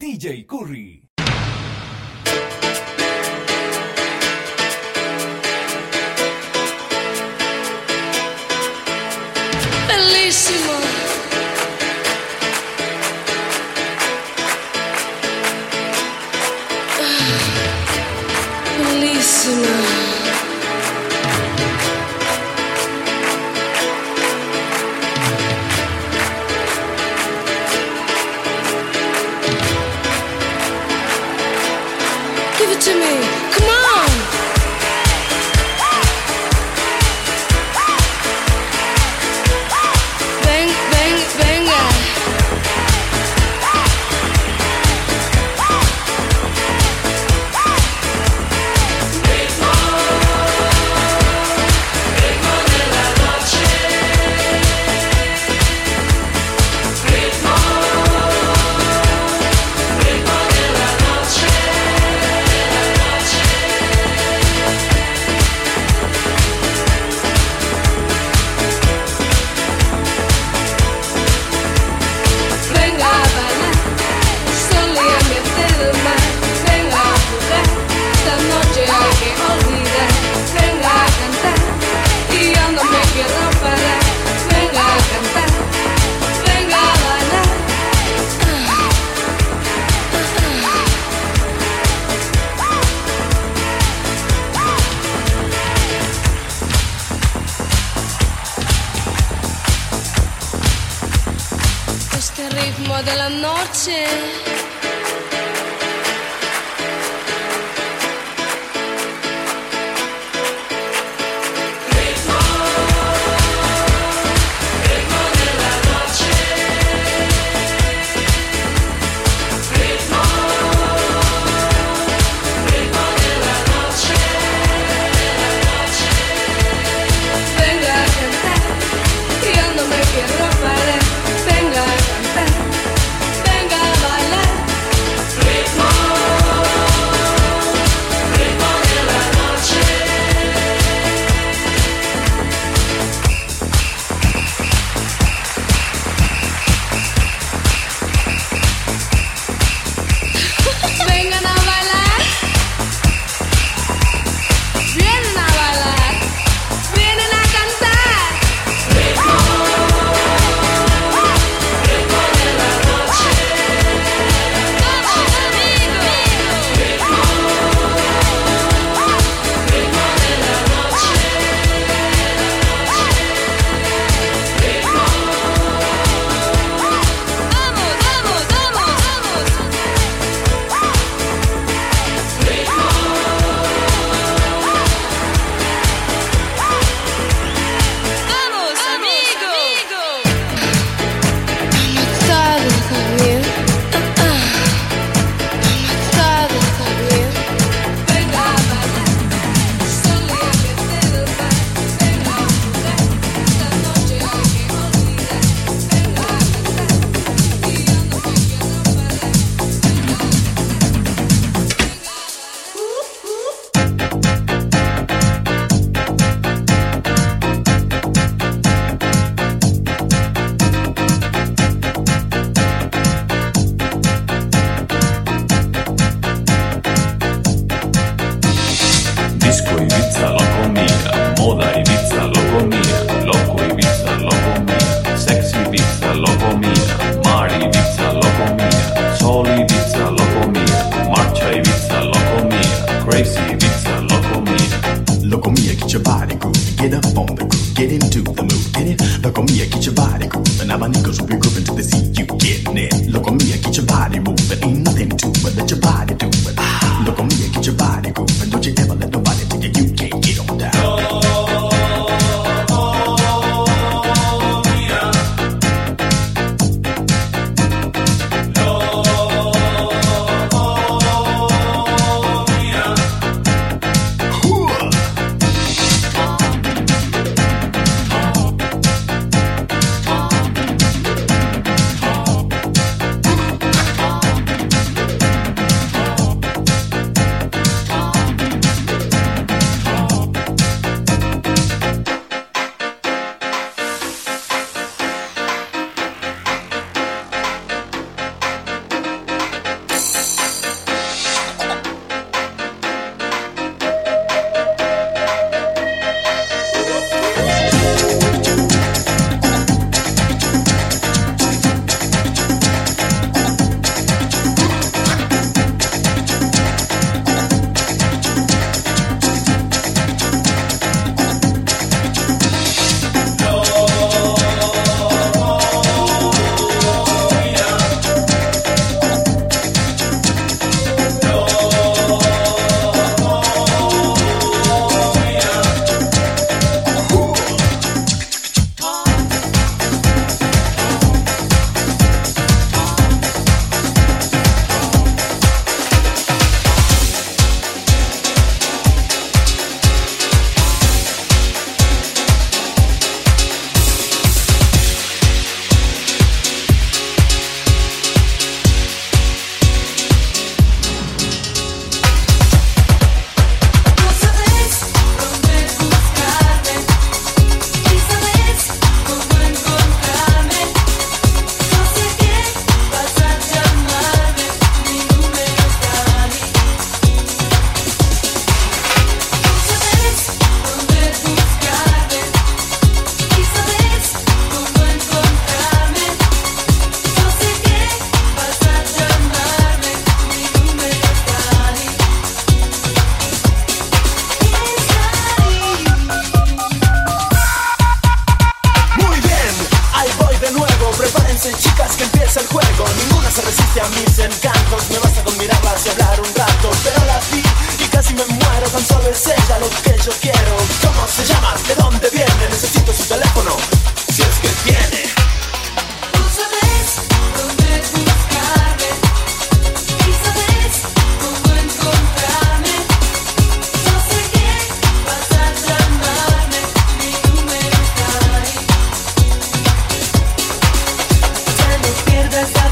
DJ Curry. Bellissimo. della notte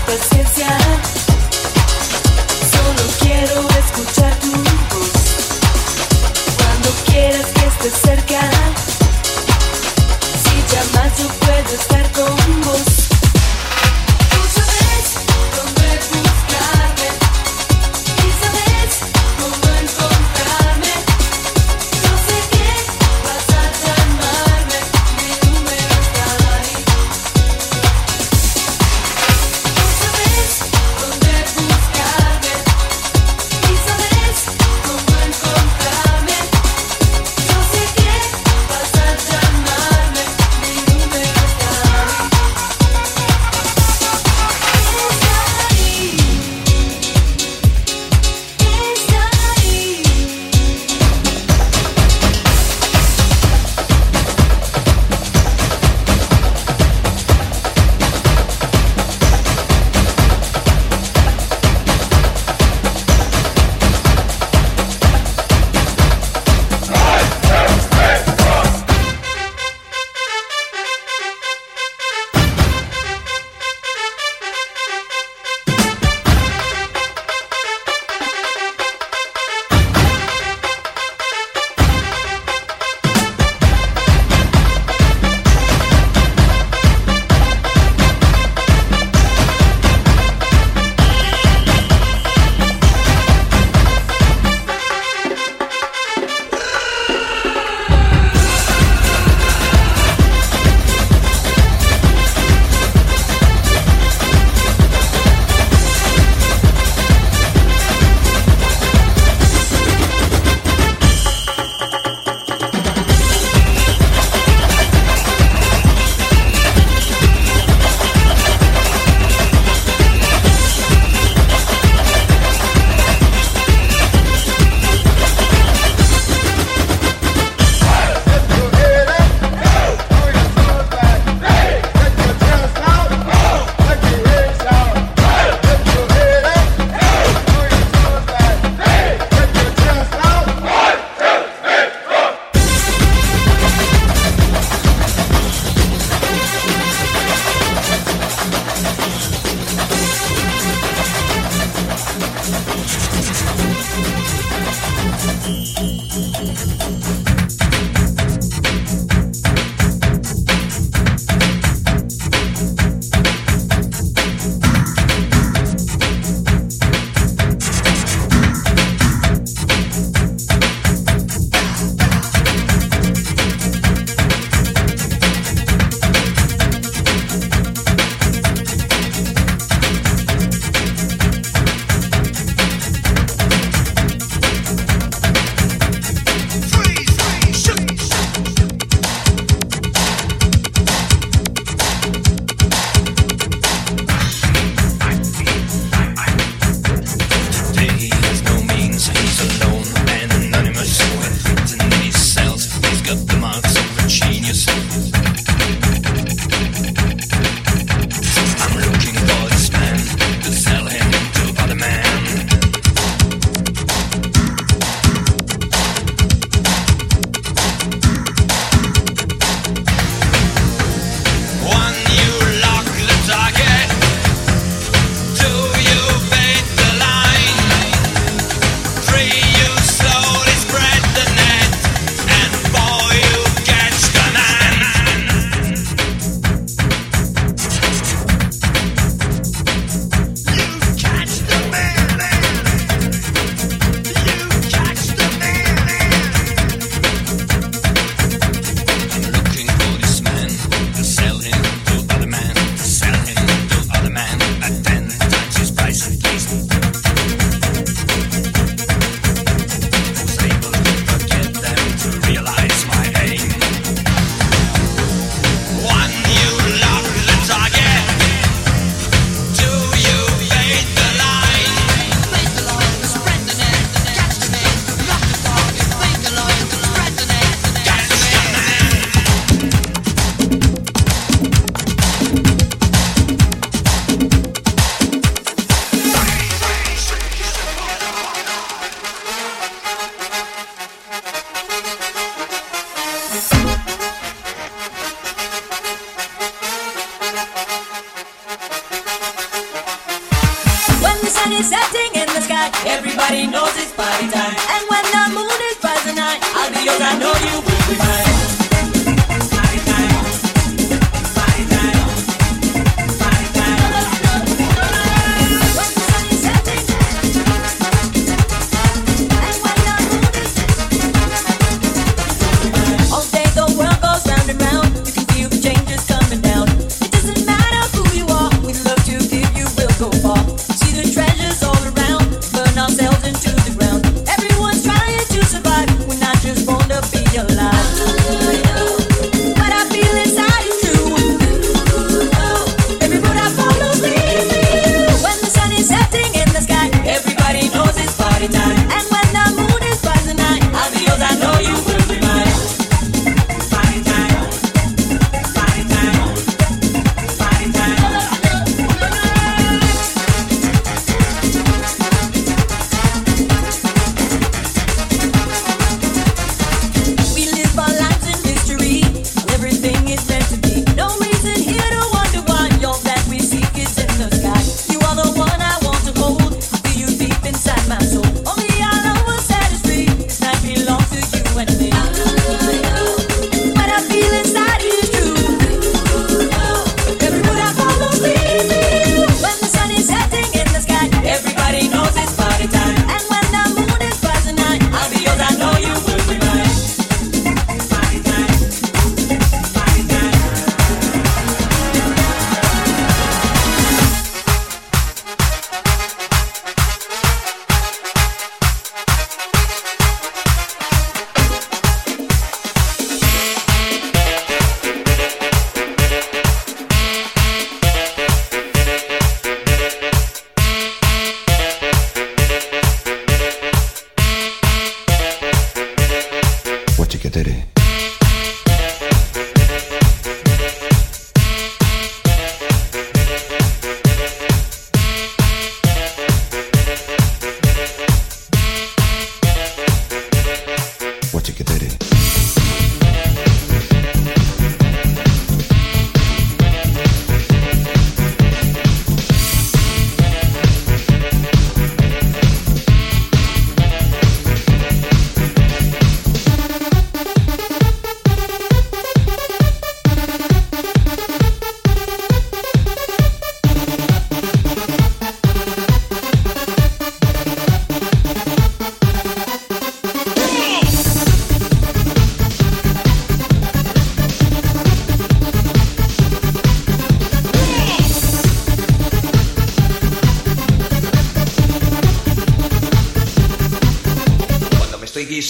paciencia. Solo quiero escuchar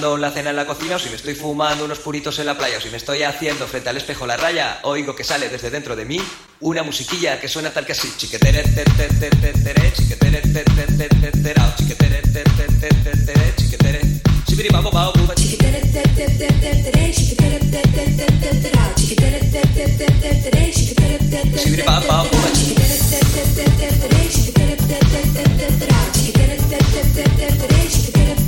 la cena en la cocina, o si me estoy fumando unos puritos en la playa, o si me estoy haciendo frente al espejo la raya, oigo que sale desde dentro de mí una musiquilla que suena tal que así.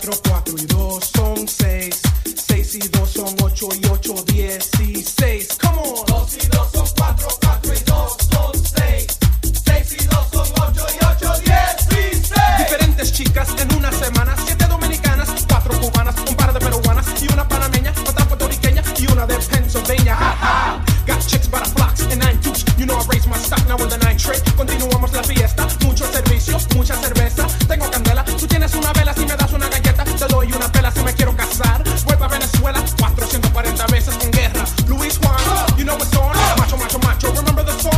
4, 4 y 2 son 6. 6 y 2 son 8 y 8, 16. Macho, macho, macho. Remember the song?